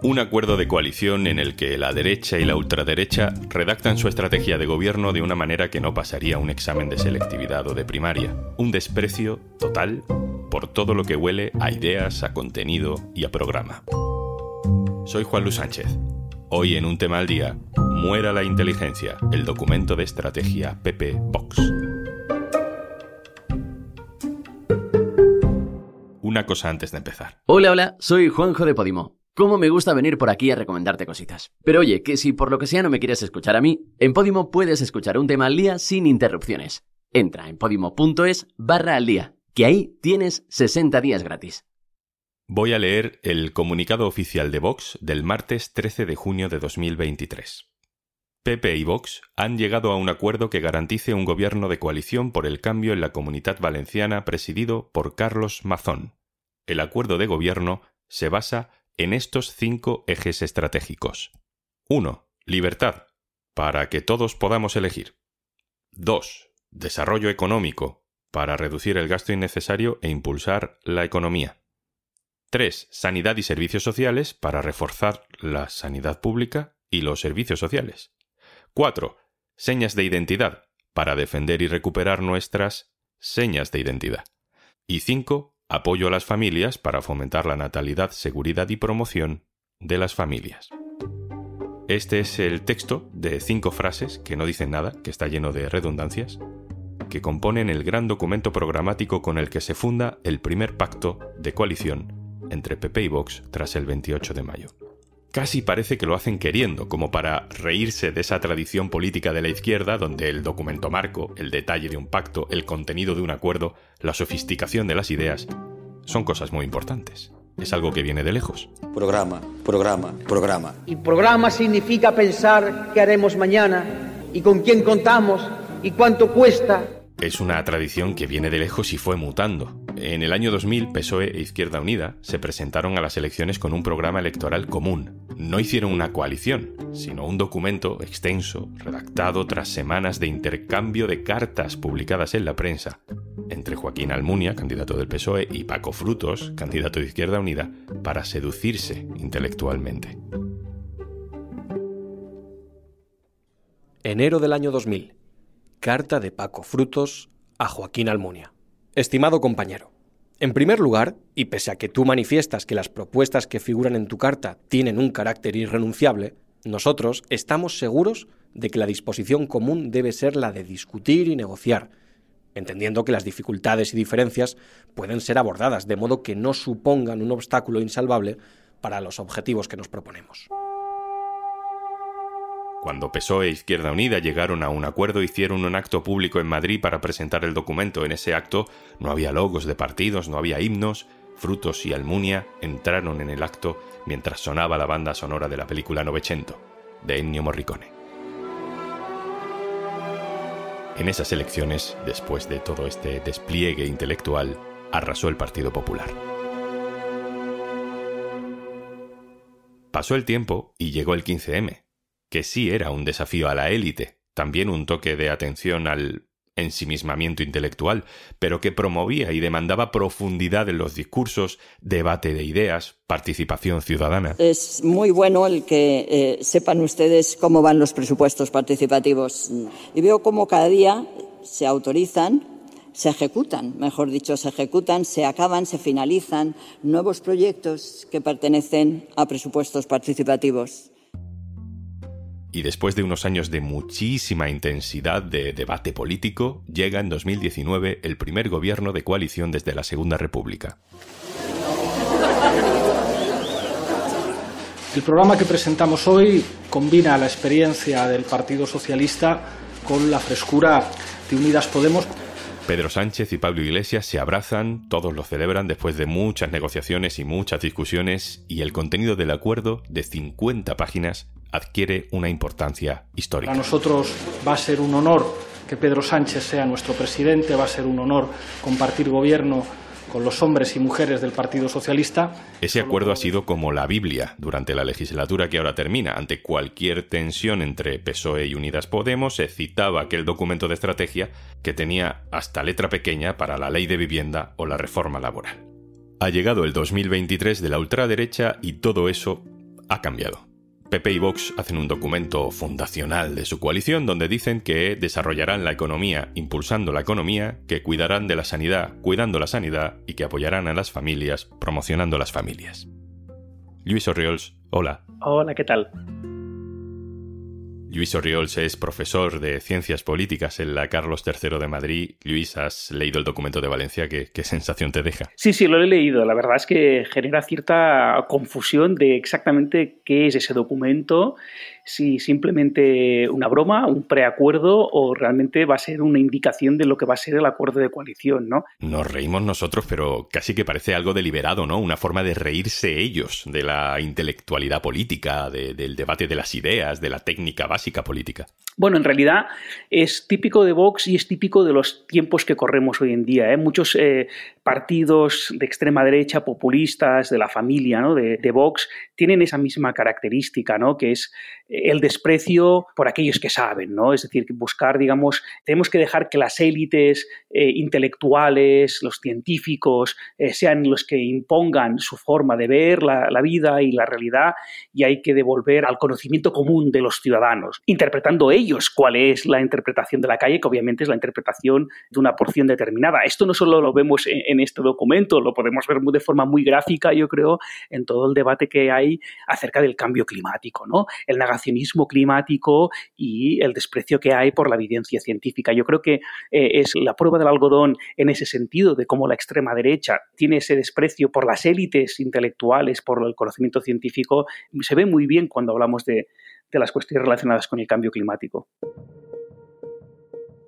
Un acuerdo de coalición en el que la derecha y la ultraderecha redactan su estrategia de gobierno de una manera que no pasaría un examen de selectividad o de primaria. Un desprecio total por todo lo que huele a ideas, a contenido y a programa. Soy Juan Luis Sánchez. Hoy en un tema al día, Muera la inteligencia, el documento de estrategia PP Vox. Una cosa antes de empezar. Hola, hola, soy Juanjo de Podimo. Cómo me gusta venir por aquí a recomendarte cositas. Pero oye, que si por lo que sea no me quieres escuchar a mí, en Podimo puedes escuchar un tema al día sin interrupciones. Entra en podimo.es barra al día, que ahí tienes 60 días gratis. Voy a leer el comunicado oficial de Vox del martes 13 de junio de 2023. PP y Vox han llegado a un acuerdo que garantice un gobierno de coalición por el cambio en la comunidad valenciana presidido por Carlos Mazón. El acuerdo de gobierno se basa en estos cinco ejes estratégicos. 1. Libertad, para que todos podamos elegir. 2. Desarrollo económico, para reducir el gasto innecesario e impulsar la economía. 3. Sanidad y servicios sociales, para reforzar la sanidad pública y los servicios sociales. 4. Señas de identidad, para defender y recuperar nuestras señas de identidad. Y 5 apoyo a las familias para fomentar la natalidad, seguridad y promoción de las familias. Este es el texto de cinco frases que no dicen nada, que está lleno de redundancias, que componen el gran documento programático con el que se funda el primer pacto de coalición entre PP y Vox tras el 28 de mayo. Casi parece que lo hacen queriendo, como para reírse de esa tradición política de la izquierda donde el documento marco, el detalle de un pacto, el contenido de un acuerdo, la sofisticación de las ideas, son cosas muy importantes. Es algo que viene de lejos. Programa, programa, programa. Y programa significa pensar qué haremos mañana y con quién contamos y cuánto cuesta es una tradición que viene de lejos y fue mutando. En el año 2000, PSOE e Izquierda Unida se presentaron a las elecciones con un programa electoral común. No hicieron una coalición, sino un documento extenso, redactado tras semanas de intercambio de cartas publicadas en la prensa entre Joaquín Almunia, candidato del PSOE, y Paco Frutos, candidato de Izquierda Unida, para seducirse intelectualmente. Enero del año 2000. Carta de Paco Frutos a Joaquín Almunia. Estimado compañero, en primer lugar, y pese a que tú manifiestas que las propuestas que figuran en tu carta tienen un carácter irrenunciable, nosotros estamos seguros de que la disposición común debe ser la de discutir y negociar, entendiendo que las dificultades y diferencias pueden ser abordadas de modo que no supongan un obstáculo insalvable para los objetivos que nos proponemos. Cuando PSOE e Izquierda Unida llegaron a un acuerdo, hicieron un acto público en Madrid para presentar el documento. En ese acto no había logos de partidos, no había himnos. Frutos y Almunia entraron en el acto mientras sonaba la banda sonora de la película Novecento, de Ennio Morricone. En esas elecciones, después de todo este despliegue intelectual, arrasó el Partido Popular. Pasó el tiempo y llegó el 15M, que sí era un desafío a la élite, también un toque de atención al ensimismamiento intelectual, pero que promovía y demandaba profundidad en los discursos, debate de ideas, participación ciudadana. Es muy bueno el que eh, sepan ustedes cómo van los presupuestos participativos. Y veo cómo cada día se autorizan, se ejecutan, mejor dicho, se ejecutan, se acaban, se finalizan nuevos proyectos que pertenecen a presupuestos participativos y después de unos años de muchísima intensidad de debate político, llega en 2019 el primer gobierno de coalición desde la Segunda República. El programa que presentamos hoy combina la experiencia del Partido Socialista con la frescura de Unidas Podemos. Pedro Sánchez y Pablo Iglesias se abrazan, todos lo celebran después de muchas negociaciones y muchas discusiones, y el contenido del acuerdo, de 50 páginas, adquiere una importancia histórica. Para nosotros va a ser un honor que Pedro Sánchez sea nuestro presidente, va a ser un honor compartir gobierno con los hombres y mujeres del Partido Socialista. Ese acuerdo ha sido como la Biblia durante la legislatura que ahora termina. Ante cualquier tensión entre PSOE y Unidas Podemos se citaba aquel documento de estrategia que tenía hasta letra pequeña para la ley de vivienda o la reforma laboral. Ha llegado el 2023 de la ultraderecha y todo eso ha cambiado. PP y Vox hacen un documento fundacional de su coalición donde dicen que desarrollarán la economía impulsando la economía, que cuidarán de la sanidad cuidando la sanidad y que apoyarán a las familias promocionando las familias. Luis Orriols, hola. Hola, ¿qué tal? Luis Orriols es profesor de Ciencias Políticas en la Carlos III de Madrid. Luis, ¿has leído el documento de Valencia? ¿Qué, ¿Qué, sensación te deja? Sí, sí, lo he leído. La verdad es que genera cierta confusión de exactamente qué es ese documento si simplemente una broma, un preacuerdo o realmente va a ser una indicación de lo que va a ser el acuerdo de coalición, ¿no? Nos reímos nosotros, pero casi que parece algo deliberado, ¿no? Una forma de reírse ellos de la intelectualidad política, de, del debate de las ideas, de la técnica básica política. Bueno, en realidad es típico de Vox y es típico de los tiempos que corremos hoy en día. ¿eh? Muchos eh, partidos de extrema derecha, populistas, de la familia ¿no? de, de, Vox, tienen esa misma característica, ¿no? que es el desprecio por aquellos que saben, ¿no? Es decir, buscar, digamos, tenemos que dejar que las élites eh, intelectuales, los científicos, eh, sean los que impongan su forma de ver la, vida y la realidad y hay que devolver al conocimiento común de los ciudadanos, interpretando ellos cuál es la interpretación de la calle, que obviamente es la interpretación de una porción determinada. Esto no solo lo vemos en, en este documento, lo podemos ver de forma muy gráfica, yo creo, en todo el debate que hay acerca del cambio climático, ¿no? El negacionismo climático y el desprecio que hay por la evidencia científica. Yo creo que eh, es la prueba del algodón en ese sentido, de cómo la extrema derecha tiene ese desprecio por las élites intelectuales, por el conocimiento científico, se ve muy bien cuando hablamos de, de las cuestiones relacionadas con el cambio climático.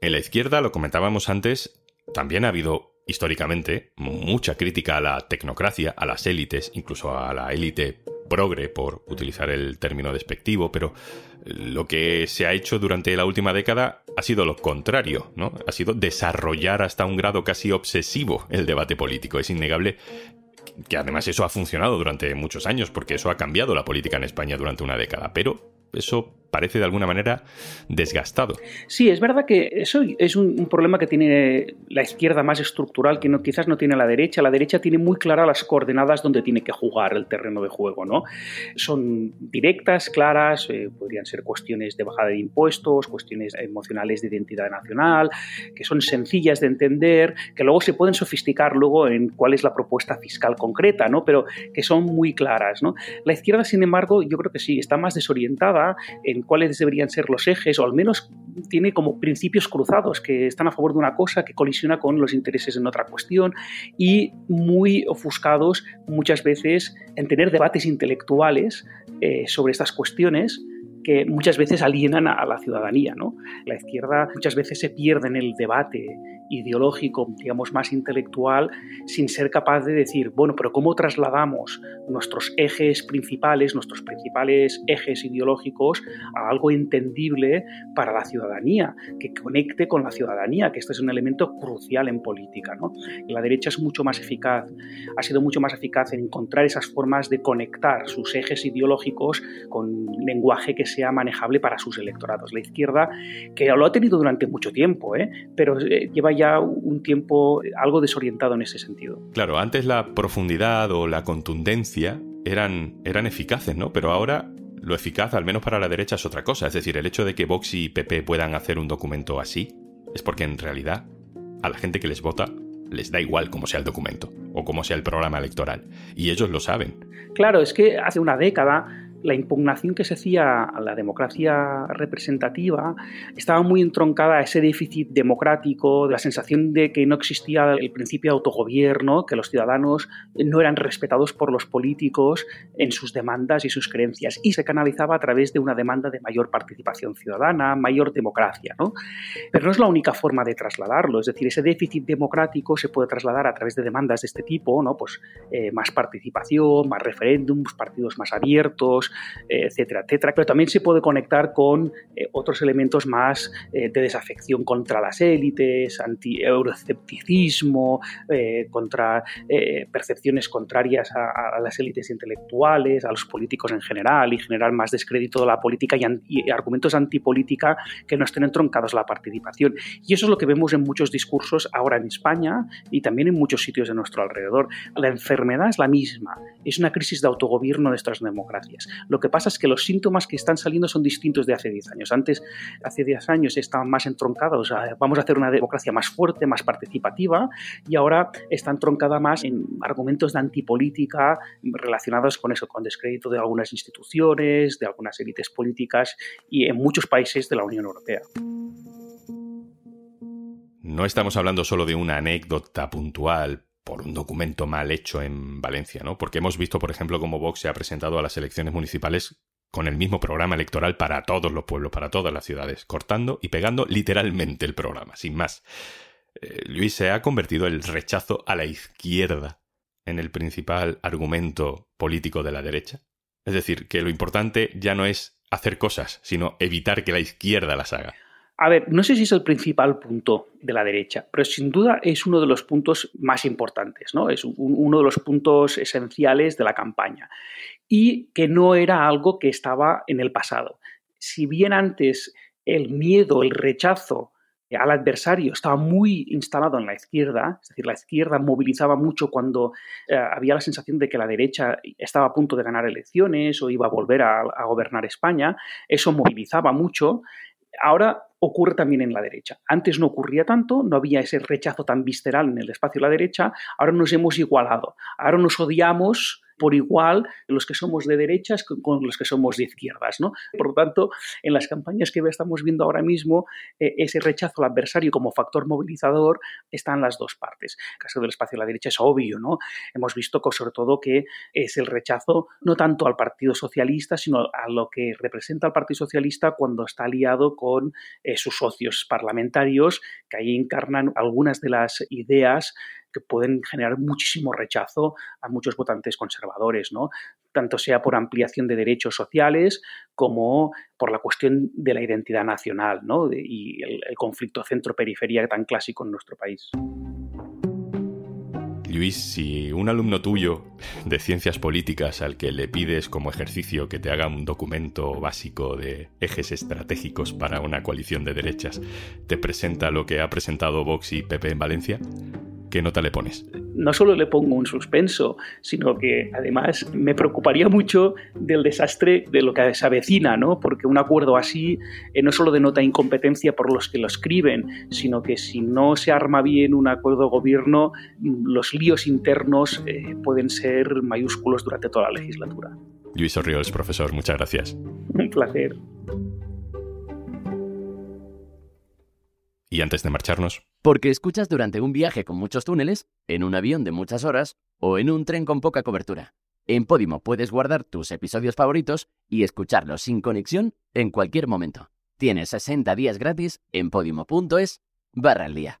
En la izquierda, lo comentábamos antes, también ha habido históricamente mucha crítica a la tecnocracia, a las élites, incluso a la élite progre, por utilizar el término despectivo, pero lo que se ha hecho durante la última década ha sido lo contrario, ¿no? Ha sido desarrollar hasta un grado casi obsesivo el debate político. Es innegable que además eso ha funcionado durante muchos años, porque eso ha cambiado la política en España durante una década, pero eso parece de alguna manera desgastado. Sí, es verdad que eso es un, problema que tiene la izquierda más estructural, que no, quizás no tiene la derecha. La derecha tiene muy claras las coordenadas donde tiene que jugar el terreno de juego, ¿no? Son directas, claras, eh, podrían ser cuestiones de bajada de impuestos, cuestiones emocionales de identidad nacional, que son sencillas de entender, que luego se pueden sofisticar luego en cuál es la propuesta fiscal concreta, ¿no? Pero que son muy claras, ¿no? La izquierda, sin embargo, yo creo que sí, está más desorientada en cuáles deberían ser los ejes, o al menos tiene como principios cruzados que están a favor de una cosa que colisiona con los intereses en otra cuestión y muy ofuscados muchas veces en tener debates intelectuales eh, sobre estas cuestiones que muchas veces alienan a la ciudadanía. ¿no? La izquierda muchas veces se pierde en el debate ideológico, digamos, más intelectual, sin ser capaz de decir, bueno, pero ¿cómo trasladamos nuestros ejes principales, nuestros principales ejes ideológicos a algo entendible para la ciudadanía, que conecte con la ciudadanía, que este es un elemento crucial en política, ¿no? La derecha es mucho más eficaz, ha sido mucho más eficaz en encontrar esas formas de conectar sus ejes ideológicos con lenguaje que sea manejable para sus electorados. La izquierda, que lo ha tenido durante mucho tiempo, ¿eh? pero eh, lleva ya un tiempo algo desorientado en ese sentido. Claro, antes la profundidad o la contundencia eran, eran eficaces, ¿no? Pero ahora lo eficaz, al menos para la derecha, es otra cosa. Es decir, el hecho de que Vox y PP puedan hacer un documento así es porque en realidad a la gente que les vota les da igual cómo sea el documento o cómo sea el programa electoral. Y ellos lo saben. Claro, es que hace una década la impugnación que se hacía a la democracia representativa estaba muy entroncada a ese déficit democrático, de la sensación de que no existía el principio de autogobierno, que los ciudadanos no eran respetados por los políticos en sus demandas y sus creencias, y se canalizaba a través de una demanda de mayor participación ciudadana, mayor democracia. ¿no? Pero no es la única forma de trasladarlo, es decir, ese déficit democrático se puede trasladar a través de demandas de este tipo, ¿no? pues, eh, más participación, más referéndums, partidos más abiertos, etcétera, etcétera. Pero también se puede conectar con otros elementos más de desafección contra las élites, anti-eurocepticismo, contra percepciones contrarias a, las élites intelectuales, a los políticos en general y generar más descrédito de la política y, argumentos antipolítica que no estén entroncados a la participación. Y eso es lo que vemos en muchos discursos ahora en España y también en muchos sitios de nuestro alrededor. La enfermedad es la misma, es una crisis de autogobierno de estas democracias. Lo que pasa es que los síntomas que están saliendo son distintos de hace 10 años. Antes, hace 10 años, estaban más entroncados, vamos a hacer una democracia más fuerte, más participativa, y ahora está entroncada más en argumentos de antipolítica relacionados con eso, con descrédito de algunas instituciones, de algunas élites políticas y en muchos países de la Unión Europea. No estamos hablando solo de una anécdota puntual por un documento mal hecho en Valencia, ¿no? Porque hemos visto, por ejemplo, cómo Vox se ha presentado a las elecciones municipales con el mismo programa electoral para todos los pueblos, para todas las ciudades, cortando y pegando literalmente el programa, sin más. Eh, Luis se ha convertido el rechazo a la izquierda en el principal argumento político de la derecha. Es decir, que lo importante ya no es hacer cosas, sino evitar que la izquierda las haga. A ver, no sé si es el principal punto de la derecha, pero sin duda es uno de los puntos más importantes, ¿no? Es uno de los puntos esenciales de la campaña. Y que no era algo que estaba en el pasado. Si bien antes el miedo, el rechazo al adversario estaba muy instalado en la izquierda, es decir, la izquierda movilizaba mucho cuando eh, había la sensación de que la derecha estaba a punto de ganar elecciones o iba a volver a, a gobernar España, eso movilizaba mucho. Ahora ocurre también en la derecha. Antes no ocurría tanto, no había ese rechazo tan visceral en el espacio de la derecha, ahora nos hemos igualado, ahora nos odiamos por igual los que somos de derechas con los que somos de izquierdas. ¿no? Por lo tanto, en las campañas que estamos viendo ahora mismo, eh, ese rechazo al adversario como factor movilizador está en las dos partes. En el caso del espacio de la derecha es obvio, ¿no? Hemos visto que, sobre todo que es el rechazo no tanto al Partido Socialista, sino a lo que representa el Partido Socialista cuando está aliado con eh, sus socios parlamentarios, que ahí encarnan algunas de las ideas que pueden generar muchísimo rechazo a muchos votantes conservadores, ¿no? tanto sea por ampliación de derechos sociales como por la cuestión de la identidad nacional ¿no? y el, el conflicto centro-periferia tan clásico en nuestro país. Luis, si un alumno tuyo de ciencias políticas al que le pides como ejercicio que te haga un documento básico de ejes estratégicos para una coalición de derechas, te presenta lo que ha presentado Vox y PP en Valencia, ¿qué nota le pones? No solo le pongo un suspenso, sino que además me preocuparía mucho del desastre de lo que se avecina, ¿no? Porque un acuerdo así eh, no solo denota incompetencia por los que lo escriben, sino que si no se arma bien un acuerdo de gobierno, los líos internos eh, pueden ser mayúsculos durante toda la legislatura. Luis Orriols, profesor, muchas gracias. Un placer. Y antes de marcharnos. Porque escuchas durante un viaje con muchos túneles, en un avión de muchas horas o en un tren con poca cobertura. En Podimo puedes guardar tus episodios favoritos y escucharlos sin conexión en cualquier momento. Tienes 60 días gratis en podimo.es barra al día.